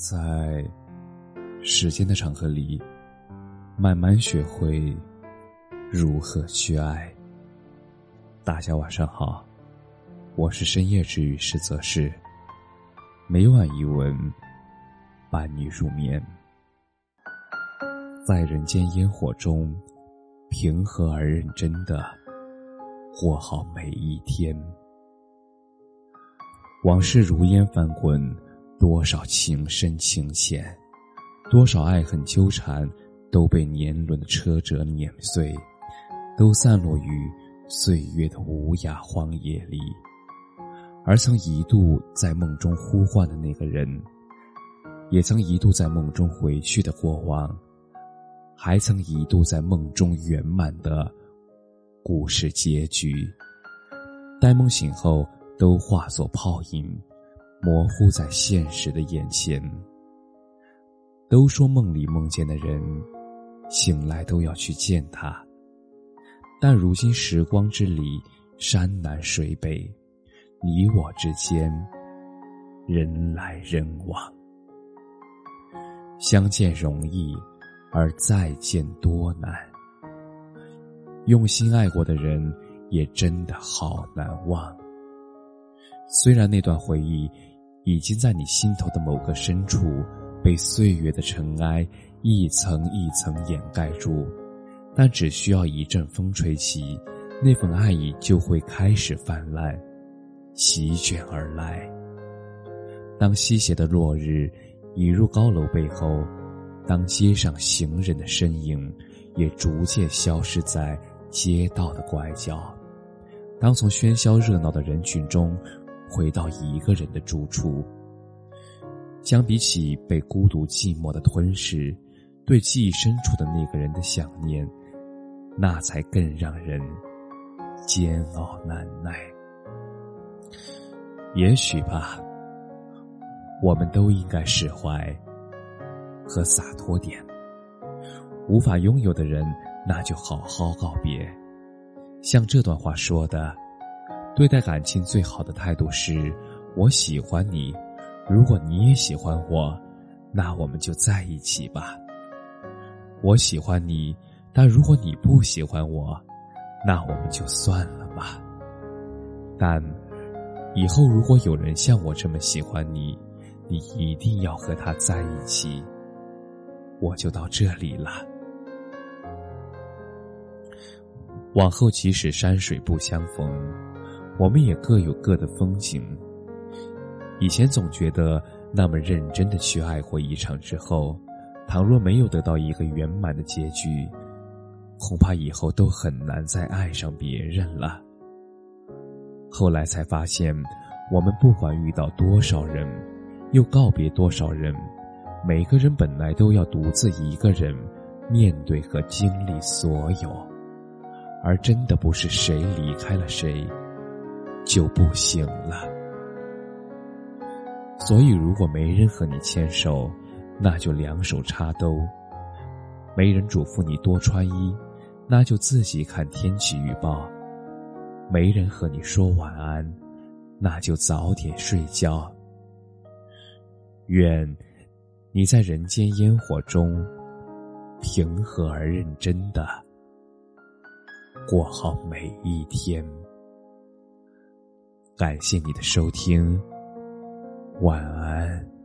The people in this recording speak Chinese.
在时间的长河里，慢慢学会如何去爱。大家晚上好，我是深夜治愈师泽是，每晚一文伴你入眠。在人间烟火中，平和而认真的过好每一天。往事如烟翻滚。多少情深情浅，多少爱恨纠缠，都被年轮的车辙碾碎，都散落于岁月的无涯荒野里。而曾一度在梦中呼唤的那个人，也曾一度在梦中回去的过往，还曾一度在梦中圆满的故事结局，待梦醒后，都化作泡影。模糊在现实的眼前。都说梦里梦见的人，醒来都要去见他。但如今时光之里，山南水北，你我之间，人来人往。相见容易，而再见多难。用心爱过的人，也真的好难忘。虽然那段回忆。已经在你心头的某个深处，被岁月的尘埃一层一层掩盖住，但只需要一阵风吹起，那份爱意就会开始泛滥，席卷而来。当西斜的落日移入高楼背后，当街上行人的身影也逐渐消失在街道的拐角，当从喧嚣热闹的人群中。回到一个人的住处，相比起被孤独寂寞的吞噬，对记忆深处的那个人的想念，那才更让人煎熬难耐。也许吧，我们都应该释怀和洒脱点。无法拥有的人，那就好好告别。像这段话说的。对待感情最好的态度是：我喜欢你，如果你也喜欢我，那我们就在一起吧。我喜欢你，但如果你不喜欢我，那我们就算了吧。但以后如果有人像我这么喜欢你，你一定要和他在一起。我就到这里了。往后即使山水不相逢。我们也各有各的风景。以前总觉得，那么认真的去爱过一场之后，倘若没有得到一个圆满的结局，恐怕以后都很难再爱上别人了。后来才发现，我们不管遇到多少人，又告别多少人，每个人本来都要独自一个人面对和经历所有，而真的不是谁离开了谁。就不行了。所以，如果没人和你牵手，那就两手插兜；没人嘱咐你多穿衣，那就自己看天气预报；没人和你说晚安，那就早点睡觉。愿你在人间烟火中，平和而认真的过好每一天。感谢你的收听，晚安。